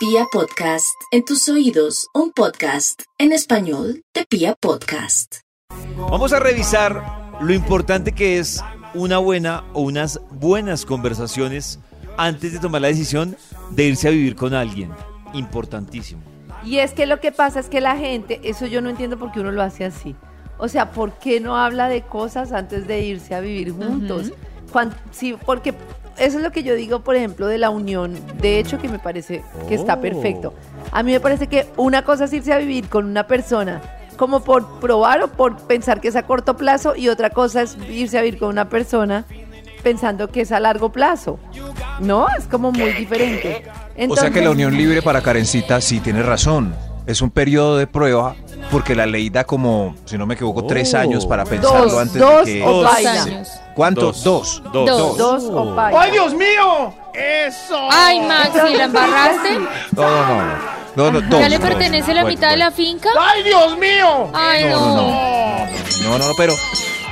Pia Podcast, en tus oídos, un podcast en español de Pia Podcast. Vamos a revisar lo importante que es una buena o unas buenas conversaciones antes de tomar la decisión de irse a vivir con alguien. Importantísimo. Y es que lo que pasa es que la gente, eso yo no entiendo por qué uno lo hace así. O sea, ¿por qué no habla de cosas antes de irse a vivir juntos? Sí, porque eso es lo que yo digo, por ejemplo, de la unión. De hecho, que me parece que está Oh. perfecto. A mí me parece que una cosa es irse a vivir con una persona como por probar o por pensar que es a corto plazo y otra cosa es irse a vivir con una persona pensando que es a largo plazo. ¿No? Es como muy diferente. O sea que la unión libre para Karencita sí tiene razón. Es un periodo de prueba porque la ley da como, si no me equivoco, tres Oh. años para pensarlo Dos, antes dos de que... o Dos años. ¿Cuántos? Dos. Dos. Dos. Dos o baila. ¡Ay, Dios mío! ¡Eso! Ay, Maxi, ¿la embarraste? No, no, no. no, no, dos, ¿Ya le dos. pertenece la Bueno, mitad de la finca? ¡Ay, Dios mío! Ay, No, no. no, No, no, no, pero...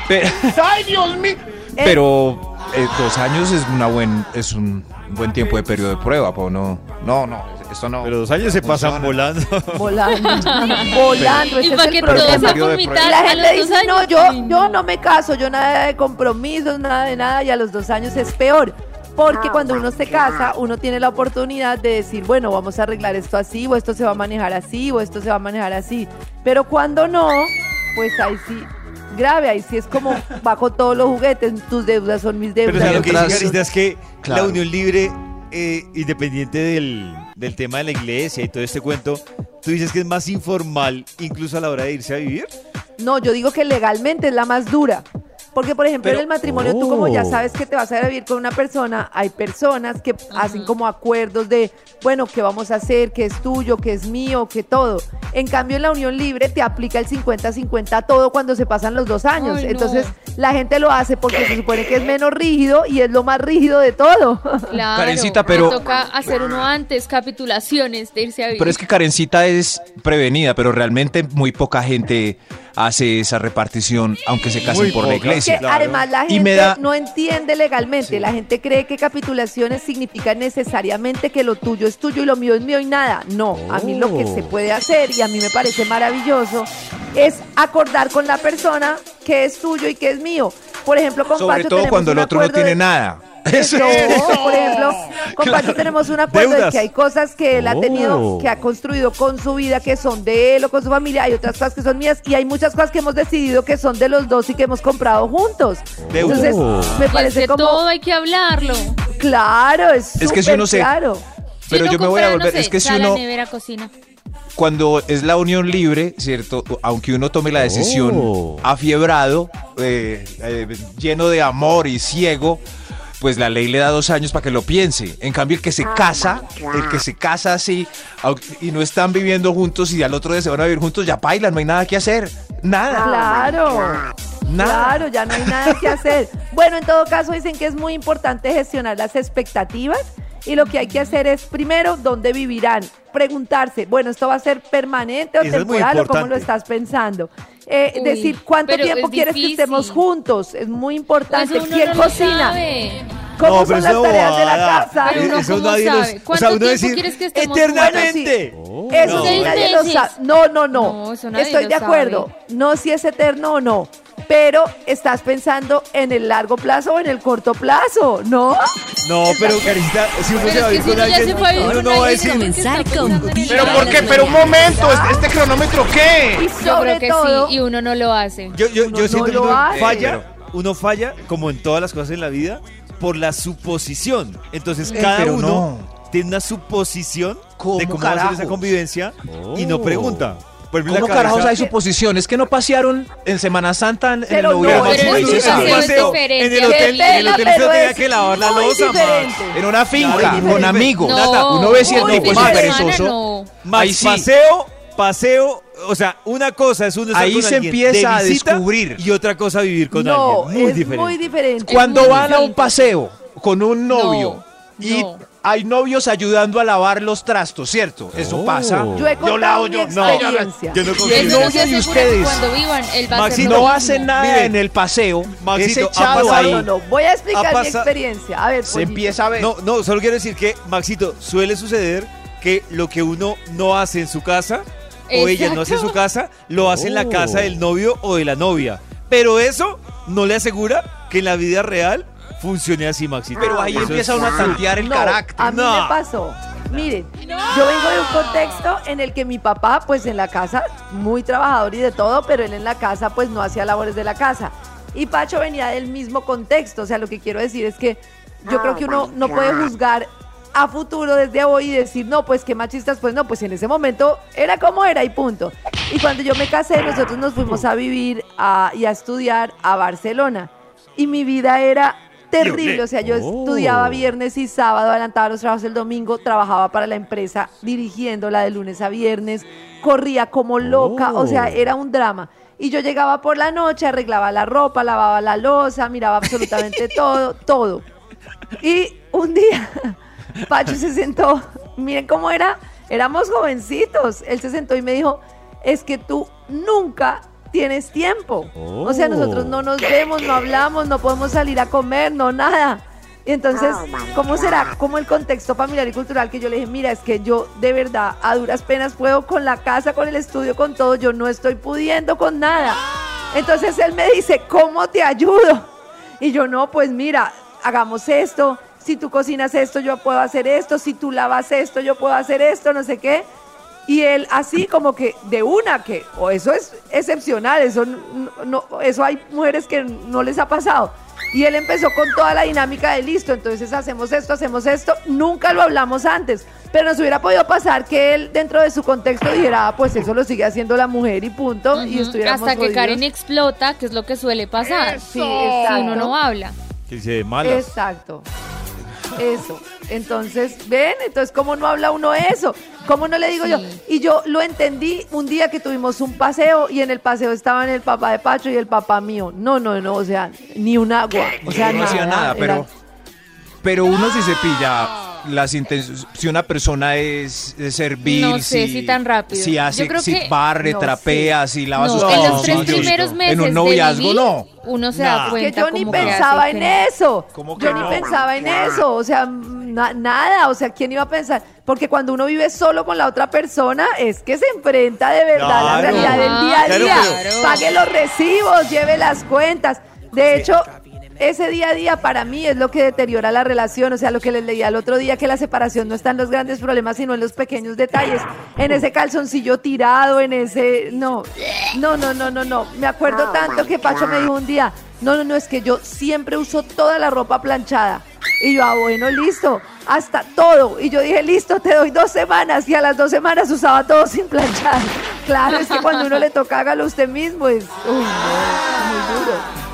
Pero, ¡Ay, Dios mío! pero, eh, dos años es, una buen, es un buen tiempo de periodo de prueba, po, no, no, no, esto no. Pero dos años se pasan volando. Volando. Volando. Y para el que todo problema. sea Periodo por de Y mitad la gente dice, no, yo, yo no me caso, yo nada de compromisos, nada de nada, y a los dos años es peor. Porque cuando uno se casa, uno tiene la oportunidad de decir, bueno, vamos a arreglar esto así, o esto se va a manejar así, o esto se va a manejar así. Pero cuando no, pues ahí sí, grave, ahí sí es como bajo todos los juguetes, tus deudas son mis Pero o deudas. sea, lo que dice Carita es que Claro. la unión libre, eh, independiente del, del tema de la iglesia y todo este cuento, tú dices que es más informal incluso a la hora de irse a vivir. No, yo digo que legalmente es la más dura. Porque, por ejemplo, Pero- en el matrimonio, tú como ya sabes que te vas a ir a vivir con una persona, hay personas que hacen como acuerdos de, bueno, ¿qué vamos a hacer? ¿Qué es tuyo? ¿Qué es mío? ¿Qué todo? En cambio, en la unión libre te aplica el 50-50 a todo cuando se pasan los dos años. Ay, no. Entonces, la gente lo hace porque se supone que es menos rígido y es lo más rígido de todo. Claro, Karencita, pero- toca hacer uno antes, capitulaciones de irse a vivir. Pero es que Karencita es prevenida, pero realmente muy poca gente hace esa repartición, aunque se casen Muy por la poca. iglesia. claro. además la Y gente me da- no entiende legalmente. La gente cree que capitulaciones significan necesariamente que lo tuyo es tuyo y lo mío es mío y nada. No, a mí lo que Oh. se puede hacer y a mí me parece maravilloso es acordar con la persona que es tuyo y que es mío. Por ejemplo, con Sobre Pacho todo cuando el otro no tiene de- nada. No, por ejemplo, con Pacho tenemos un acuerdo de que hay cosas que él ha tenido, Oh. que ha construido con su vida, que son de él o con su familia, hay otras cosas que son mías y hay muchas cosas que hemos decidido que son de los dos y que hemos comprado juntos. Deudas. Entonces, me Y es parece que como, todo hay que hablarlo. claro, es, Es que si uno se- claro. Pero Si yo me voy a compra, no volver, sé, es que si uno, nevera, cocina. cuando es la unión libre, ¿cierto? Aunque uno tome la decisión Oh. afiebrado, eh, eh, lleno de amor y ciego, pues la ley le da dos años para que lo piense. En cambio, el que se casa, el que se casa así y no están viviendo juntos y al otro día se van a vivir juntos, ya bailan, no hay nada que hacer. Nada. Claro. Nada. Claro, ya no hay nada que hacer. Bueno, en todo caso dicen que es muy importante gestionar las expectativas y lo que hay que hacer es primero dónde vivirán, preguntarse, bueno, esto va a ser permanente o Eso temporal o cómo lo estás pensando. Eh, Uy, decir cuánto tiempo es quieres que difícil. estemos juntos, es muy importante. Eso uno ¿Quién no cocina? sabe. ¿Cómo No, pero son las eso tareas de la casa? Pero uno Eso nadie sabe. los- o ¿Cuánto sea, uno tiempo decir, quieres que estemos eternamente. Bueno, Eso No. sí, Seis nadie lo sabe. No, no, no. No, eso nadie Estoy lo de acuerdo. No si es eterno o no. Pero estás pensando en el largo plazo o en el corto plazo, ¿no? No, pero Carita, si uno Pero se va a si con alguien, uno no va a decir, Comenzar con Vibra ¿Pero por qué? Pero un momento, ¿este, este cronómetro qué? Y Yo creo que todo, sí, y uno no lo hace. Yo, yo, Uno yo no siento que uno falla, uno falla, como en todas las cosas en la vida, por la suposición. Entonces, Eh, cada uno no. tiene una suposición ¿Cómo de cómo va a ser esa convivencia y no pregunta. En ¿Cómo carajos hay suposición? Es que no pasearon en Semana Santa en, en el Pero no, pero paseo. En el hotel, en el hotel se pero tenía que lavar la losa. En una finca, con amigos. Uno ve si el tipo es perezoso. Paseo, paseo, o sea, una cosa es uno Ahí con se alguien empieza de a visita descubrir. y otra cosa vivir con no, alguien. Muy es diferente. muy diferente. Cuando muy van a un paseo con un novio No, y no. Hay novios ayudando a lavar los trastos, ¿cierto? Eso pasa. Yo he contado lavo, mi yo- no. experiencia. Yo no el novio se de ustedes. cuando vivan, él va a lo No hacen nada en el paseo. Maxito, es ha echado pasado- ahí. No, no, voy a explicar Ha mi experiencia. A ver, Se pollito. empieza a ver. No, no, solo quiero decir que, Maxito, suele suceder que lo que uno no hace en su casa o ella no hace en su casa, lo hace en la Oh. casa del novio o de la novia. Pero eso no le asegura que en la vida real funcione así, Maxito. Pero ahí Eso empieza uno a tantear el No, carácter. A mí No. me pasó. Miren, yo vengo de un contexto en el que mi papá, pues en la casa, muy trabajador y de todo, pero él en la casa, pues no hacía labores de la casa. Y Pacho venía del mismo contexto. O sea, lo que quiero decir es que yo creo que uno no puede juzgar a futuro desde hoy y decir, no, pues qué machistas, pues no, pues en ese momento era como era y punto. Y cuando yo me casé, nosotros nos fuimos a vivir a- y a estudiar a Barcelona. Y mi vida era terrible, o sea, yo estudiaba viernes y sábado, adelantaba los trabajos el domingo, trabajaba para la empresa dirigiéndola de lunes a viernes, corría como loca, o sea, era un drama. Y yo llegaba por la noche, arreglaba la ropa, lavaba la losa, miraba absolutamente todo, todo. Y un día, Pacho se sentó, miren cómo era, éramos jovencitos, él se sentó y me dijo, es que tú nunca tienes tiempo. O sea, nosotros no nos vemos, no hablamos, no podemos salir a comer, no nada. Y entonces, ¿cómo será como el contexto familiar y cultural que yo le dije, mira, es que yo de verdad a duras penas puedo con la casa, con el estudio, con todo, yo no estoy pudiendo con nada. Entonces él me dice, ¿cómo te ayudo? Y yo no, pues mira, hagamos esto, si tú cocinas esto, yo puedo hacer esto, si tú lavas esto, yo puedo hacer esto, no sé qué. Y él así como que de una que, o eso es excepcional, eso no, no- eso hay mujeres que no les ha pasado. Y él empezó con toda la dinámica de listo, entonces hacemos esto, hacemos esto, nunca lo hablamos antes, pero nos hubiera podido pasar que él dentro de su contexto dijera, ah, pues eso lo sigue haciendo la mujer y punto, y Ujú, estuviéramos Hasta que jodidos. Karen explota, que es lo que suele pasar. Sí, Si uno no habla. Que de malas. Exacto. Eso. Entonces, ven, entonces, ¿cómo no habla uno eso? ¿Cómo no le digo yo? Sí. Y yo lo entendí un día que tuvimos un paseo y en el paseo estaban el papá de Pacho y el papá mío. No, no, no, o sea, ni un agua. O sea, no hacía nada, era- pero, pero uno si se pilla las intenciones, si una persona es, es servil, No sé si, si tan rápido. si hace, Yo creo si que- barre, no trapea, si lava No, sus en los tres primeros meses en un de noviazgo, vivir, no. uno se Nah. da que cuenta yo ni que pensaba en que eso. ¿Cómo que Yo ni pensaba en eso. O sea, na- nada. O sea, ¿quién iba a pensar? Porque cuando uno vive solo con la otra persona, es que se enfrenta de verdad a la Claro. realidad del día a Claro, día. pero- Pague los recibos, lleve las cuentas. De hecho, ese día a día para mí es lo que deteriora la relación. O sea, lo que les leía el otro día, que la separación no está en los grandes problemas, sino en los pequeños detalles. En ese calzoncillo tirado, en ese... No, no, no, no, no, no. Me acuerdo tanto que Pacho me dijo un día, no, no, no, es que yo siempre uso toda la ropa planchada. Y yo, ah, bueno, listo, hasta todo. Y yo dije, listo, te doy dos semanas. Y a las dos semanas usaba todo sin planchar. Claro, es que cuando uno le toca, hágalo usted mismo. Es, uy, no, muy duro.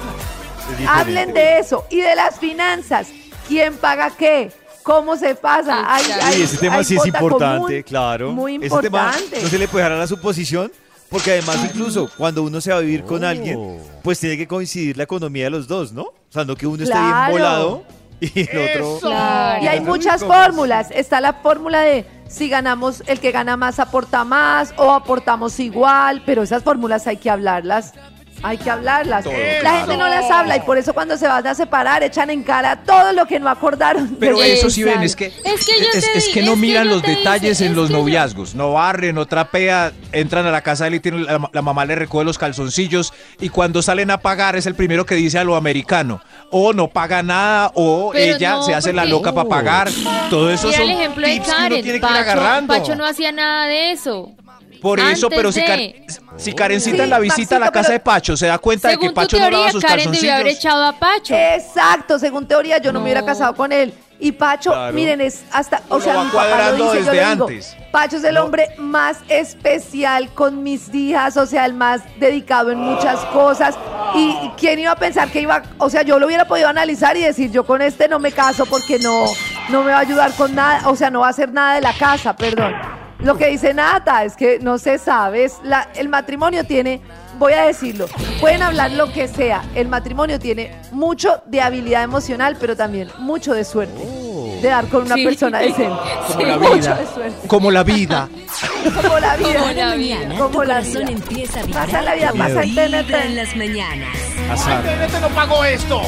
Hablen de eso y de las finanzas. ¿Quién paga qué? ¿Cómo se pasa? Hay, hay- Sí, ese tema hay sí es importante, común, claro. Muy Ese tema importante. no se le puede dejar a la suposición, porque además incluso cuando uno se va a vivir con Oh. alguien, pues tiene que coincidir la economía de los dos, ¿no? O sea, no que uno esté Claro. bien volado y el otro... Claro. Y hay muchas ¿cómo fórmulas. Está la fórmula de si ganamos, el que gana más aporta más o aportamos igual, pero esas fórmulas hay que hablarlas. Hay que hablarlas. La gente no las habla y por eso cuando se van a separar echan en cara todo lo que no acordaron. Pero desde eso sí ven, es que, Es que yo es, te es di- que no miran yo los detalles en los noviazgos. No barren, no trapea, entran a la casa de él y tienen, la, la mamá le recoge los calzoncillos y cuando salen a pagar es el primero que dice a lo americano. O no paga nada o Pero ella no, se hace la loca para pagar. Todo eso Mira son el ejemplo de tips que uno Karen. tiene que ir agarrando. Pacho no hacía nada de eso. Por eso, pero si, Karen- si Karencita Sí, en la visita a la casa de Pacho se da cuenta de que Según tu Pacho no teoría, lava sus Karen debió haber calzoncillos. echado a Pacho. Exacto, según teoría yo no, me hubiera No. casado con él. Y Pacho, Claro. miren, es hasta, o Uno sea, mi papá lo dice, yo desde le digo, antes. Pacho es el No. hombre más especial con mis hijas, o sea, el más dedicado en muchas cosas. Y quién iba a pensar que iba, o sea, yo lo hubiera podido analizar y decir, yo con este no me caso porque no, no me va a ayudar con nada, o sea, no va a hacer nada de la casa, perdón. Lo que dice Nata es que no se sabe, es la, el matrimonio tiene, voy a decirlo, pueden hablar lo que sea, el matrimonio tiene mucho de habilidad emocional, pero también mucho de suerte, de dar con una Sí. persona decente. Como la mucho vida. de suerte. Como la vida. Como la vida. Como la vida. Como la vida. empieza a Pasa la vida, pasa el TNT. en las mañanas. Azar. No pagó esto.